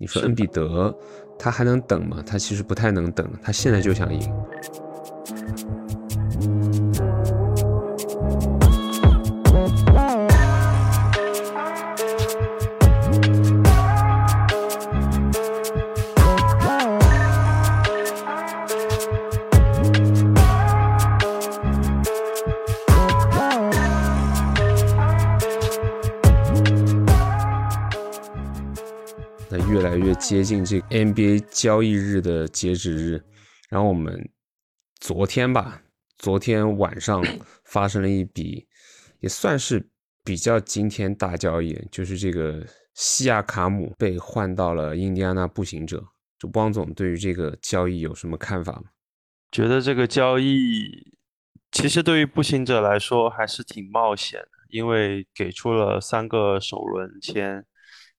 你说恩比德，他还能等吗？他其实不太能等，他现在就想赢。接近这个 NBA 交易日的截止日，然后我们昨天吧，昨天晚上 发生了一笔也算是比较惊天大交易，就是这个西亚卡姆被换到了印第安纳步行者。就汪总对于这个交易有什么看法吗？觉得这个交易其实对于步行者来说还是挺冒险的，因为给出了三个首轮签，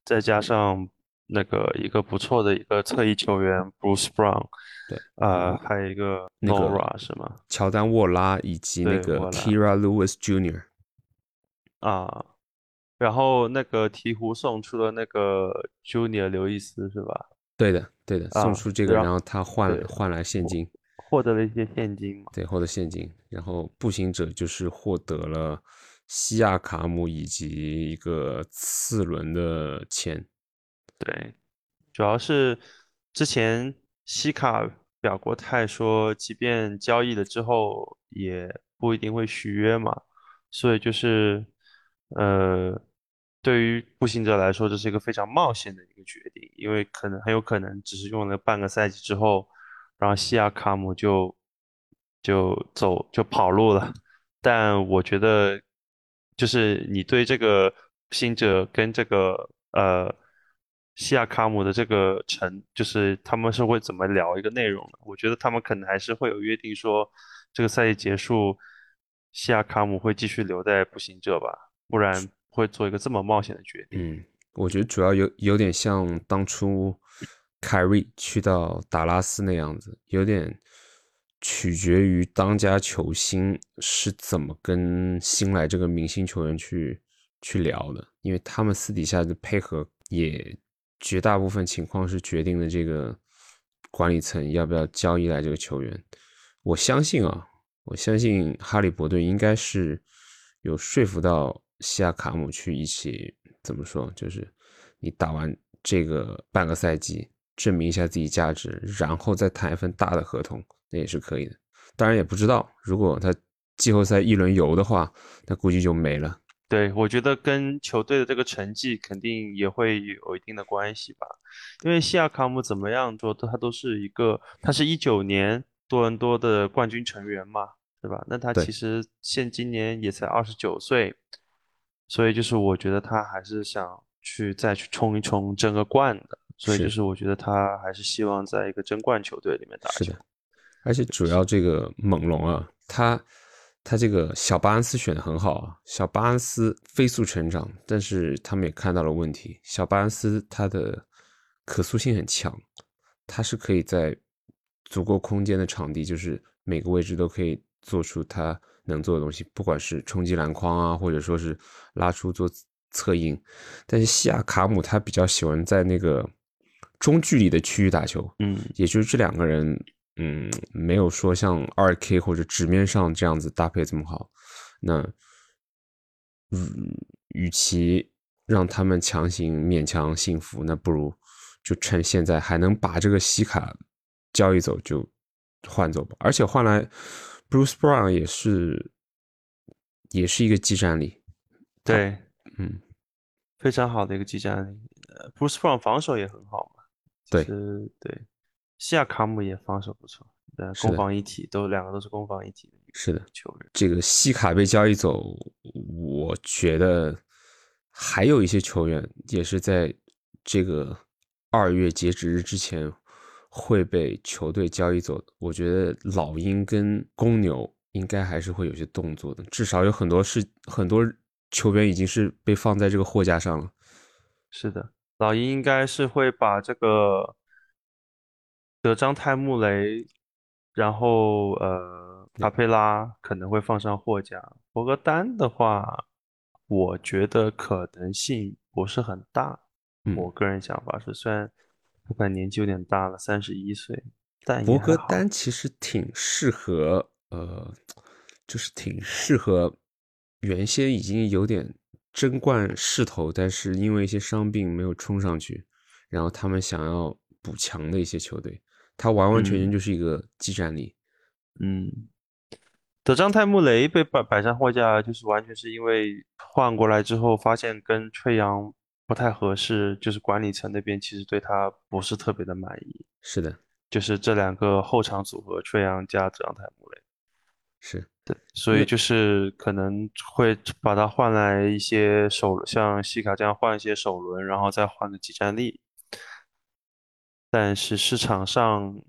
再加上。那个一个不错的一个侧翼球员 Bruce Brown，对，呃，还有一个 Nora 是吗？乔丹沃拉以及那个 Kira Lewis Jr. 啊，然后那个鹈鹕送出了那个 Junior 刘易斯是吧？对的，对的，送出这个，然后他换换来现金，获得了一些现金对，获得现金，然后步行者就是获得了西亚卡姆以及一个次轮的签。对，主要是之前西卡表过态说，即便交易了之后，也不一定会续约嘛。所以就是，呃，对于步行者来说，这是一个非常冒险的一个决定，因为可能很有可能只是用了半个赛季之后，然后西亚卡姆就就走就跑路了。但我觉得，就是你对这个步行者跟这个呃。西亚卡姆的这个成，就是他们是会怎么聊一个内容的？我觉得他们可能还是会有约定，说这个赛季结束，西亚卡姆会继续留在步行者吧，不然会做一个这么冒险的决定。嗯，我觉得主要有有点像当初凯瑞去到达拉斯那样子，有点取决于当家球星是怎么跟新来这个明星球员去去聊的，因为他们私底下的配合也。绝大部分情况是决定了这个管理层要不要交易来这个球员。我相信啊，我相信哈利伯顿应该是有说服到西亚卡姆去一起怎么说，就是你打完这个半个赛季，证明一下自己价值，然后再谈一份大的合同，那也是可以的。当然也不知道，如果他季后赛一轮游的话，那估计就没了。对，我觉得跟球队的这个成绩肯定也会有一定的关系吧。因为西亚卡姆怎么样做，他都是一个，他是一九年多伦多的冠军成员嘛，对吧？那他其实现今年也才二十九岁，所以就是我觉得他还是想去再去冲一冲争个冠的。所以就是我觉得他还是希望在一个争冠球队里面打球。是的，而且主要这个猛龙啊，他。他这个小巴恩斯选的很好啊，小巴恩斯飞速成长，但是他们也看到了问题。小巴恩斯他的可塑性很强，他是可以在足够空间的场地，就是每个位置都可以做出他能做的东西，不管是冲击篮筐啊，或者说是拉出做策应。但是西亚卡姆他比较喜欢在那个中距离的区域打球，嗯，也就是这两个人。嗯，没有说像二 K 或者纸面上这样子搭配这么好。那，嗯，与其让他们强行勉强幸福，那不如就趁现在还能把这个西卡交易走就换走吧。而且换来 Bruce Brown 也是也是一个技战力。对，嗯，非常好的一个技战力。Bruce Brown 防守也很好嘛。对，对。西亚卡姆也防守不错，对，攻防一体，都两个都是攻防一体的。是的，球员。这个西卡被交易走，我觉得还有一些球员也是在这个二月截止日之前会被球队交易走的。我觉得老鹰跟公牛应该还是会有些动作的，至少有很多是很多球员已经是被放在这个货架上了。是的，老鹰应该是会把这个。德章泰穆雷，然后呃，卡佩拉可能会放上货架。博格丹的话，我觉得可能性不是很大。我个人想法是，虽然我感觉年纪有点大了，三十一岁，但博格丹其实挺适合，呃，就是挺适合原先已经有点争冠势头，但是因为一些伤病没有冲上去，然后他们想要补强的一些球队，他完完全全就是一个技战力。嗯，德章泰穆雷被摆摆上货架，就是完全是因为换过来之后发现跟吹杨。不太合适，就是管理层那边其实对他不是特别的满意。是的，就是这两个后场组合，吹杨加德章泰穆雷，是对，所以就是可能会把他换来一些首，像西卡这样换一些首轮，然后再换个几战力。但是市场上，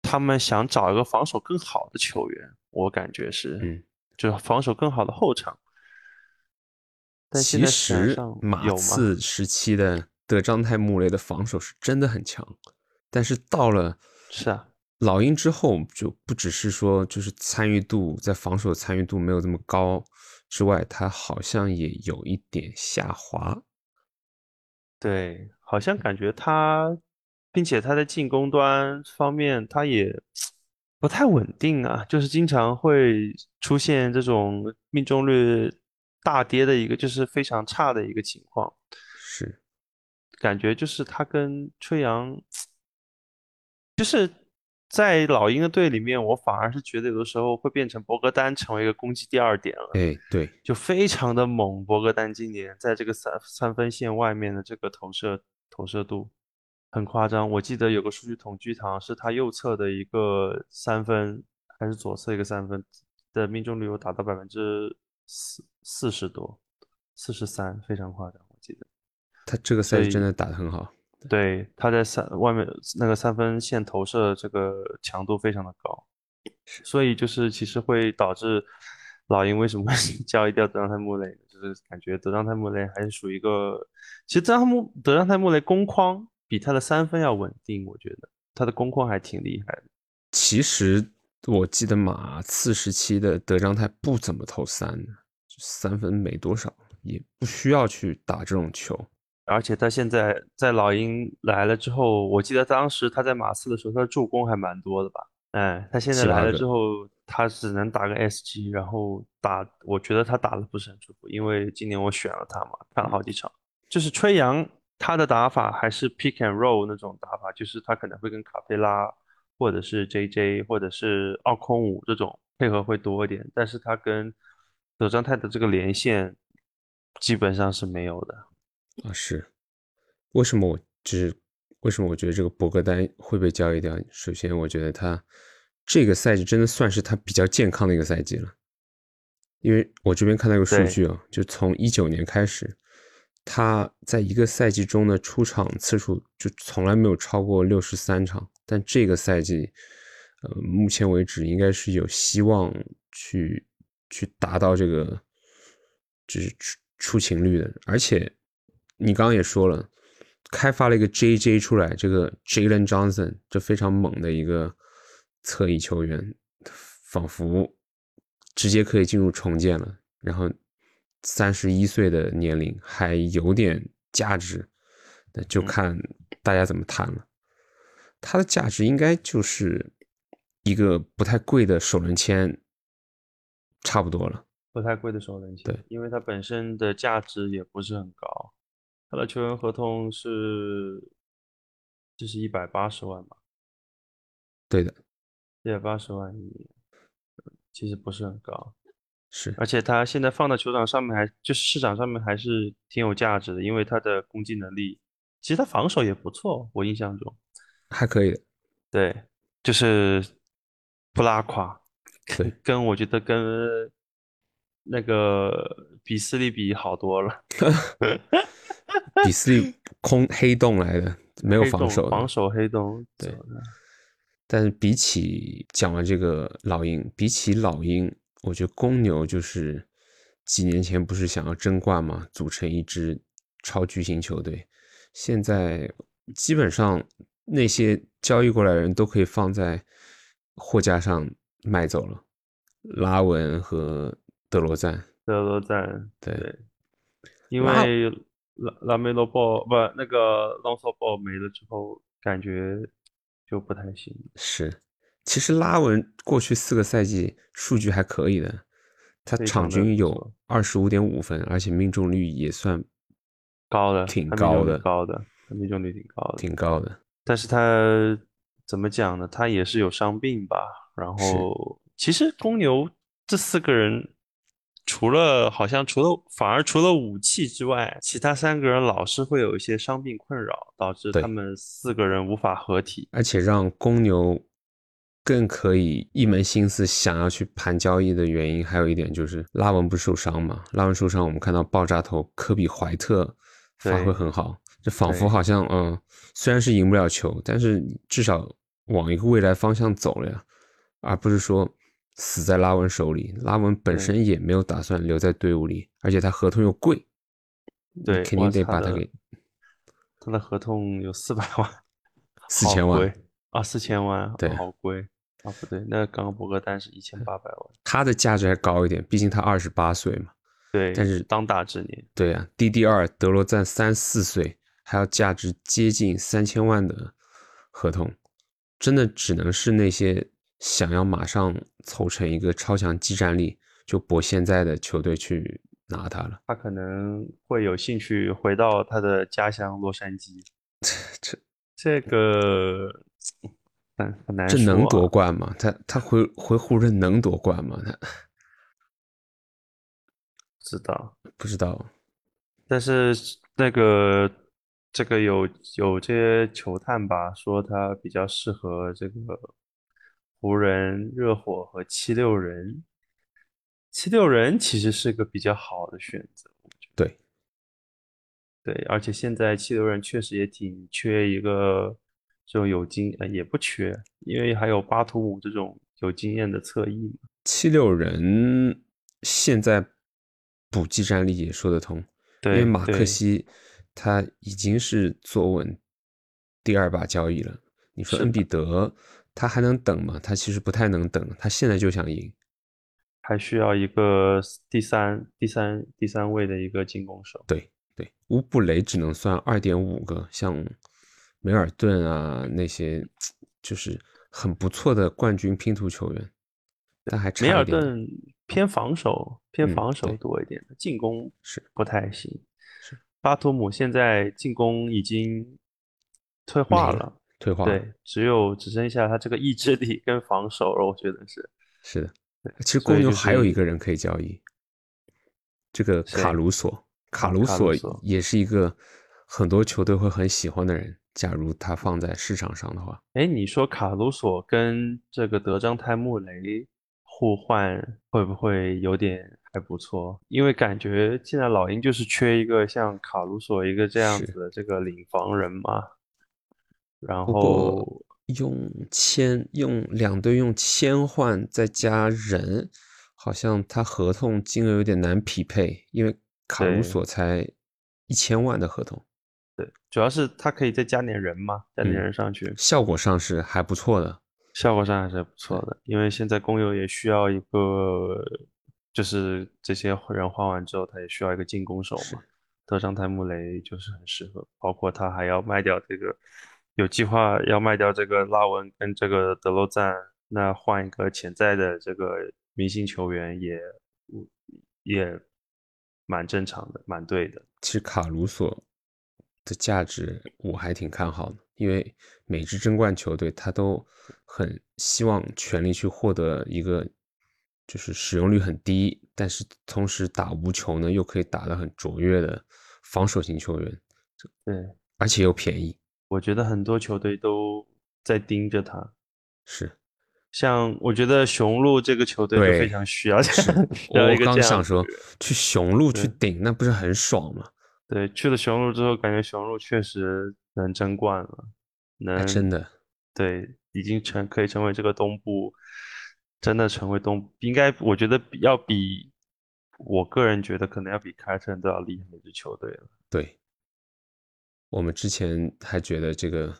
他们想找一个防守更好的球员，我感觉是，嗯，就是防守更好的后场。但其实马刺时期的德章泰穆雷的防守是真的很强，但是到了是啊老鹰之后，就不只是说就是参与度在防守参与度没有这么高之外，他好像也有一点下滑。对，好像感觉他，并且他在进攻端方面他也不太稳定啊，就是经常会出现这种命中率。大跌的一个就是非常差的一个情况，是感觉就是他跟吹杨，就是在老鹰的队里面，我反而是觉得有的时候会变成博格丹成为一个攻击第二点了。哎，对，就非常的猛。博格丹今年在这个三三分线外面的这个投射投射度很夸张。我记得有个数据统计堂是他右侧的一个三分还是左侧一个三分的命中率有达到百分之。四四十多，四十三，非常夸张。我记得他这个赛季真的打得很好。对，他在三外面那个三分线投射这个强度非常的高，所以就是其实会导致老鹰为什么 交易掉德章泰穆雷，就是感觉德章泰穆雷还是属于一个，其实德章穆德章泰穆雷攻框比他的三分要稳定，我觉得他的攻框还挺厉害的。其实我记得马刺时期的德章泰不怎么投三。三分没多少，也不需要去打这种球。而且他现在在老鹰来了之后，我记得当时他在马刺的时候，他的助攻还蛮多的吧？哎，他现在来了之后，他只能打个 S 级然后打，我觉得他打的不是很舒服，因为今年我选了他嘛，看了好几场。就是吹杨他的打法还是 pick and roll 那种打法，就是他可能会跟卡佩拉或者是 JJ 或者是奥空五这种配合会多一点，但是他跟德章泰的这个连线基本上是没有的啊，是为什么？我就是为什么我觉得这个博格丹会被交易掉？首先，我觉得他这个赛季真的算是他比较健康的一个赛季了，因为我这边看到一个数据啊，就从一九年开始，他在一个赛季中的出场次数就从来没有超过六十三场，但这个赛季，呃，目前为止应该是有希望去。去达到这个就是出出勤率的，而且你刚刚也说了，开发了一个 JJ 出来，这个 Jalen Johnson 这非常猛的一个侧翼球员，仿佛直接可以进入重建了。然后三十一岁的年龄还有点价值，那就看大家怎么谈了。他的价值应该就是一个不太贵的首轮签。差不多了，不太贵的首轮签，对，因为它本身的价值也不是很高，他的球员合同是，就是一百八十万吧？对的，一百八十万一年，其实不是很高，是，而且他现在放在球场上面还就是市场上面还是挺有价值的，因为他的攻击能力，其实他防守也不错，我印象中。还可以的，对，就是不拉垮。对，跟我觉得跟那个比斯利比好多了。比斯利空黑洞来的，没有防守，防守黑洞。对。但是比起讲完这个老鹰，比起老鹰，我觉得公牛就是几年前不是想要争冠嘛，组成一支超巨星球队。现在基本上那些交易过来的人都可以放在货架上。卖走了，拉文和德罗赞。德罗赞，对，因为拉拉梅罗鲍不那个朗索鲍没了之后，感觉就不太行。是，其实拉文过去四个赛季数据还可以的，他场均有二十五点五分，而且命中率也算高的，挺高的，高的，命中率挺高的，挺高的。但是他怎么讲呢？他也是有伤病吧。然后其实公牛这四个人。除了好像除了反而除了武器之外，其他三个人老是会有一些伤病困扰，导致他们四个人无法合体，而且让公牛更可以一门心思想要去盘交易的原因，还有一点就是拉文不受伤嘛。拉文受伤，我们看到爆炸头科比怀特发挥很好，这仿佛好像嗯，虽然是赢不了球，但是至少往一个未来方向走了呀，而不是说。死在拉文手里，拉文本身也没有打算留在队伍里，而且他合同又贵，对，肯定得把他给。他的合同有四百万，四千万啊，四千万，对，好贵啊，不对，那刚刚博格丹是一千八百万，他的价值还高一点，毕竟他二十八岁嘛，对，但是当打之年，对呀，D D 二德罗赞三四岁，还要价值接近三千万的合同，真的只能是那些。想要马上凑成一个超强激战力，就博现在的球队去拿他了。他可能会有兴趣回到他的家乡洛杉矶。这这个很很难说。这能夺冠吗？他他回回湖人能夺冠吗？他知道不知道？但是那个这个有有这些球探吧，说他比较适合这个。湖人、热火和七六人，七六人其实是个比较好的选择，对，对，而且现在七六人确实也挺缺一个这种有经，呃，也不缺，因为还有巴图姆这种有经验的侧翼嘛。七六人现在补技战力也说得通，对，因为马克西他已经是坐稳第二把交易了。你说恩比德？他还能等吗？他其实不太能等，他现在就想赢，还需要一个第三、第三、第三位的一个进攻手。对对，乌布雷只能算二点五个，像梅尔顿啊那些，就是很不错的冠军拼图球员，但还差梅尔顿偏防守，偏防守多一点，进攻是不太行。是巴图姆现在进攻已经退化了。退化对，只有只剩下他这个意志力跟防守了，我觉得是是的。其实公牛还有一个人可以交易，这个卡鲁索，卡鲁索也是一个很多球队会很喜欢的人。假如他放在市场上的话，哎，你说卡鲁索跟这个德章泰穆雷互换会不会有点还不错？因为感觉现在老鹰就是缺一个像卡鲁索一个这样子的这个领防人嘛。然后用签用两队用签换再加人，好像他合同金额有点难匹配，因为卡鲁索才一千万的合同。对，主要是他可以再加点人嘛，加点人上去，效果上是还不错的。效果上还是不错的，因为现在公牛也需要一个，就是这些人换完之后，他也需要一个进攻手嘛。德章泰穆雷就是很适合，包括他还要卖掉这个。有计划要卖掉这个拉文跟这个德罗赞，那换一个潜在的这个明星球员也也蛮正常的，蛮对的。其实卡鲁索的价值我还挺看好的，因为每支争冠球队他都很希望全力去获得一个就是使用率很低，但是同时打无球呢又可以打得很卓越的防守型球员。对，而且又便宜。我觉得很多球队都在盯着他，是，像我觉得雄鹿这个球队就非常需要。我刚想说，去雄鹿去顶，那不是很爽吗？对，去了雄鹿之后，感觉雄鹿确实能争冠了，能真的，对，已经成可以成为这个东部，真的成为东，应该我觉得要比，我个人觉得可能要比凯尔特人都要厉害的一支球队了。对。我们之前还觉得这个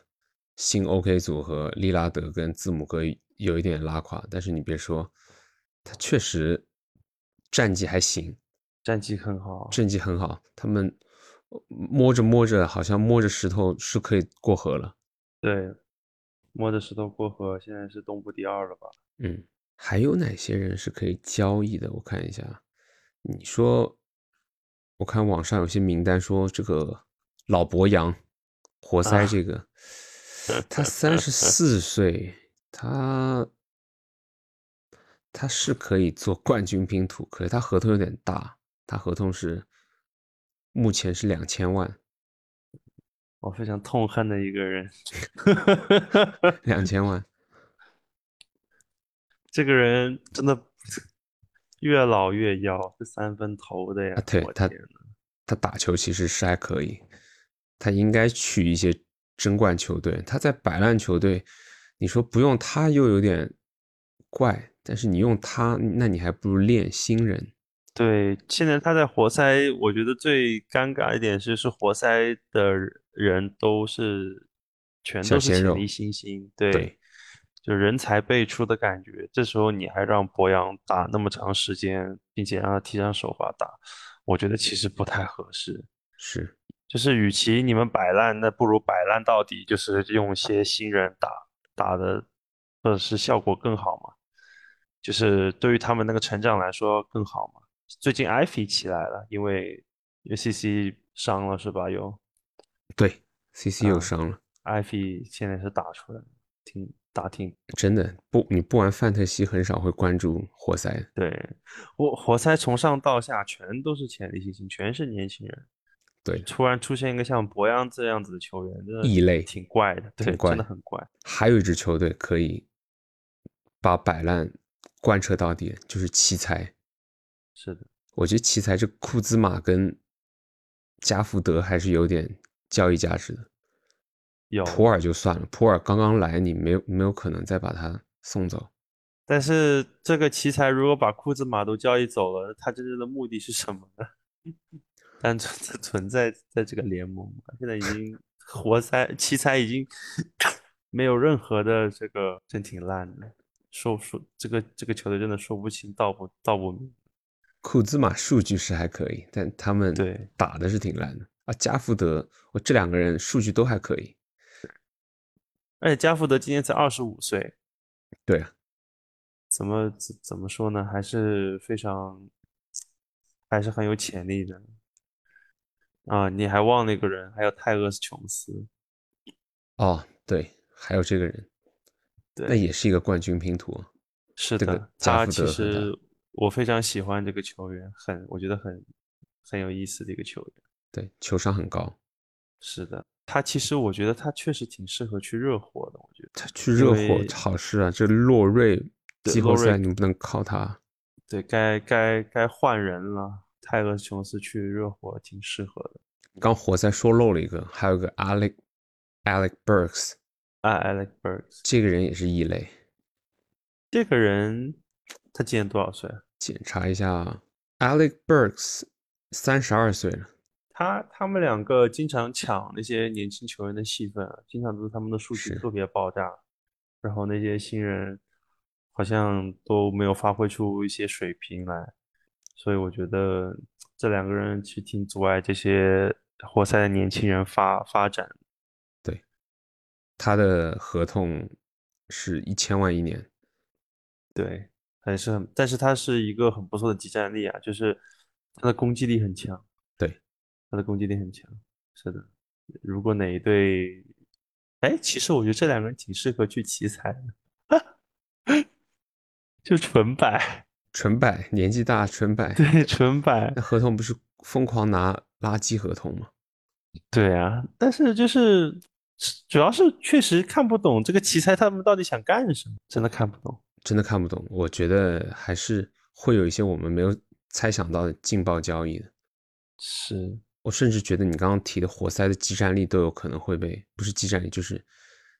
新 OK 组合利拉德跟字母哥有一点拉垮，但是你别说，他确实战绩还行，战绩很好，战绩很好。他们摸着摸着好像摸着石头是可以过河了。对，摸着石头过河，现在是东部第二了吧？嗯，还有哪些人是可以交易的？我看一下，你说，我看网上有些名单说这个老博洋，活塞这个，他三十四岁，他他是可以做冠军拼图，可是他合同有点大，他合同是目前是两千万，我非常痛恨的一个人 两千万，这个人真的越老越妖，是三分投的呀！啊，对他他打球其实是还可以，他应该去一些争冠球队。他在摆烂球队，你说不用他又有点怪，但是你用他，那你还不如练新人。对，现在他在活塞，我觉得最尴尬一点是，是活塞的人都是全都是潜力新星，对，对就人才辈出的感觉。这时候你还让博扬打那么长时间，并且让他踢上首发打，我觉得其实不太合适。是，就是与其你们摆烂，那不如摆烂到底，就是用一些新人打打的，或者是效果更好嘛。就是对于他们那个成长来说更好嘛。最近艾菲起来了，因为因为 CC 伤了是吧？有对，CC 又啊伤了，艾菲现在是打出来了，挺打挺真的不，你不玩范特西很少会关注活塞的。对。我活塞从上到下全都是潜力新星，全是年轻人。对，突然出现一个像博扬这样子的球员，真的异类挺怪的，对，真的很怪。还有一支球队可以把摆烂贯彻到底，就是奇才。是的，我觉得奇才这库兹马跟加福德还是有点交易价值的。有，普尔就算了，普尔刚刚来，你没有没有可能再把他送走。但是这个奇才如果把库兹马都交易走了，他真正的目的是什么呢？单纯的存在 在这个联盟吗，现在已经活塞奇才已经没有任何的这个，真挺烂的。说说这个这个球队真的说不清道不道不明。库兹马数据是还可以，但他们对打的是挺烂的啊。加福德，我这两个人数据都还可以。而且加福德今年才二十五岁，对啊，怎么怎怎么说呢？还是非常，还是很有潜力的。啊，你还忘了一个人，还有泰勒斯琼斯，哦，对，还有这个人，那对，也是一个冠军拼图是的，他其实我非常喜欢这个球员，很，我觉得很很有意思的一个球员。对，球商很高。是的，他其实我觉得他确实挺适合去热火的，我觉得。他去热火为好事啊，这洛瑞季后洛瑞赛你不能靠他。对该该该换人了，泰勒琼斯去热火挺适合的。刚活塞说漏了一个，还有个 Alec Alec Burks，啊，Alec Burks 这个人也是异类。这个人，他今年多少岁啊？检查一下，Alec Burks 三十二岁了。他他们两个经常抢那些年轻球员的戏份啊，经常都是他们的数据特别爆炸，然后那些新人好像都没有发挥出一些水平来，所以我觉得这两个人其实挺阻碍这些活塞的年轻人发发展。对他的合同是一千万一年。对，还是很，但是他是一个很不错的集战力啊，就是他的攻击力很强。对，他的攻击力很强。是的，如果哪一队，哎，其实我觉得这两个人挺适合去奇才的，就纯摆，纯摆，年纪大，纯摆。对，纯摆那，合同不是疯狂拿垃圾合同吗？对啊。但是就是主要是确实看不懂这个奇才他们到底想干什么，真的看不懂。真的看不懂。我觉得还是会有一些我们没有猜想到的劲爆交易的。是，我甚至觉得你刚刚提的活塞的激战力都有可能会被，不是激战力，就是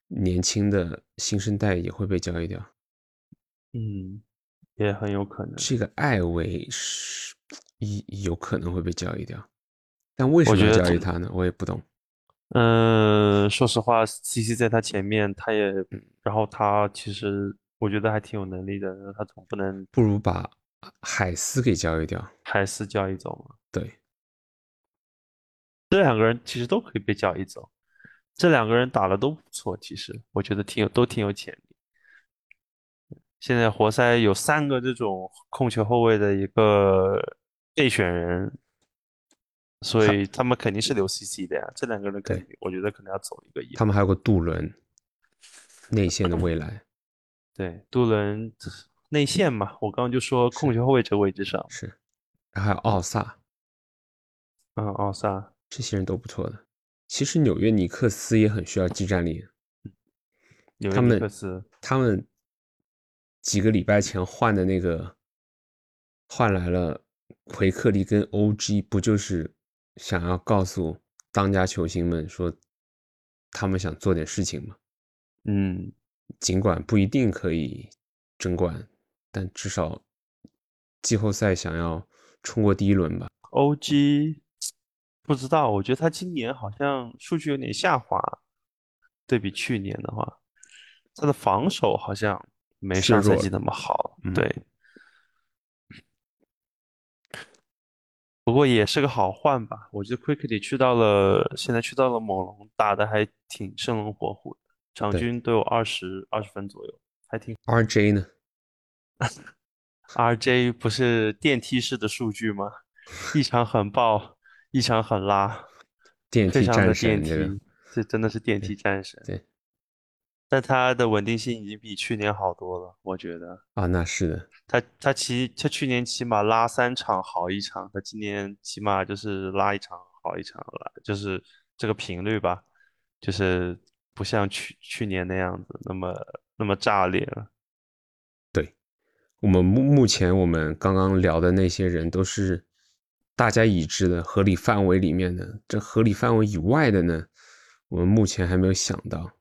年轻的新生代也会被交易掉。嗯，也很有可能。这个艾维是有有可能会被交易掉，但为什么交易他呢？我也不懂。嗯，说实话，CC 在他前面，他也，然后他其实我觉得还挺有能力的，他总不能不如把海斯给交易掉。海斯交易走吗。对，这两个人其实都可以被交易走，这两个人打的都不错，其实我觉得挺有都挺有潜力。现在活塞有三个这种控球后卫的一个备选人，所以他们肯定是留 CC 的呀。这两个人肯定，我觉得可能要走一个。他们还有个杜伦，内线的未来。对，杜伦内线嘛，我刚刚就说控球后卫这个位置上是，然后还有奥萨，嗯，奥萨这些人都不错的。其实纽约尼克斯也很需要技战力，纽约尼克斯他们。几个礼拜前换的那个，换来了奎克利跟 OG，不就是想要告诉当家球星们说，他们想做点事情吗？嗯，尽管不一定可以争冠，但至少季后赛想要冲过第一轮吧。OG 不知道，我觉得他今年好像数据有点下滑，对比去年的话，他的防守好像。没上赛季那么好，对。不过也是个好换吧，我觉得 Quickly 去到了，现在去到了猛龙，打的还挺生龙活虎的，场均都有二十二十分左右，还挺。RJ 呢？RJ 不是电梯式的数据吗？一场很爆，一场很拉，电梯战神，这真的是电梯战神。对。但他的稳定性已经比去年好多了，我觉得啊，那是的。他他起他去年起码拉三场好一场，他今年起码就是拉一场好一场了，就是这个频率吧，就是不像去去年那样子那么那么炸裂了。对，我们目目前我们刚刚聊的那些人都是大家已知的合理范围里面的，这合理范围以外的呢，我们目前还没有想到。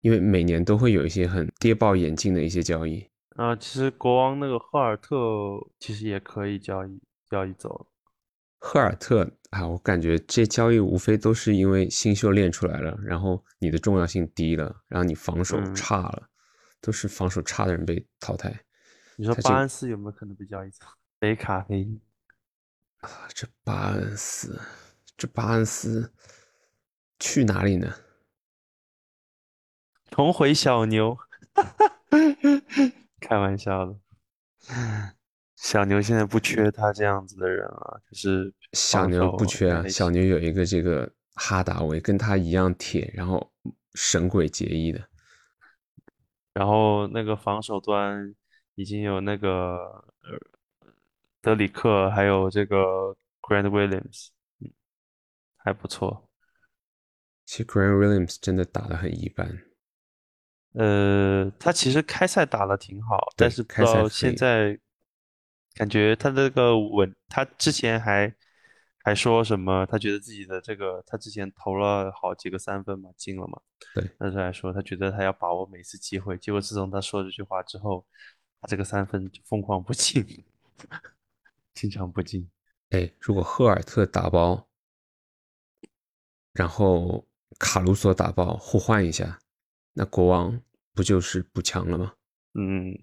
因为每年都会有一些很跌爆眼镜的一些交易啊，其实国王那个赫尔特其实也可以交易交易走。赫尔特啊，我感觉这交易无非都是因为新秀练出来了，然后你的重要性低了，然后你防守差了，都是防守差的人被淘汰。你说巴恩斯有没有可能被交易走？北卡菲啊，这巴恩斯，这巴恩斯去哪里呢？重回小牛，开玩笑的。小牛现在不缺他这样子的人啊，就是小牛不缺啊。小牛有一个这个哈达威，跟他一样铁，然后神鬼结义的。然后那个防守端已经有那个德里克，还有这个 Grant Williams，嗯，还不错。其实 Grant Williams 真的打的很一般。呃，他其实开赛打的挺好，但是到现在感觉他这个稳，他之前还还说什么，他觉得自己的这个，他之前投了好几个三分嘛，进了嘛，对，但是还说他觉得他要把握每次机会，结果自从他说这句话之后，他这个三分就疯狂不进，经常不进。哎，如果赫尔特打包，然后卡鲁索打包，互换一下。那国王不就是不强了吗？嗯，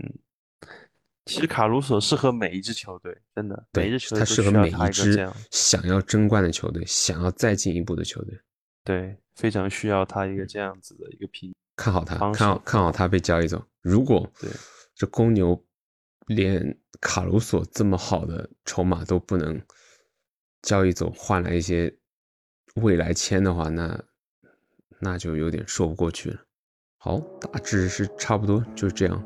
其实卡鲁索适合每一支球队，真的，每一支球队他适合每一支想要争冠的球队，想要再进一步的球队，对，非常需要他一个这样子的一个皮。看好他，看好看好他被交易走。如果对这公牛连卡鲁索这么好的筹码都不能交易走，换来一些未来签的话，那那就有点说不过去了。好大致是差不多就是这样。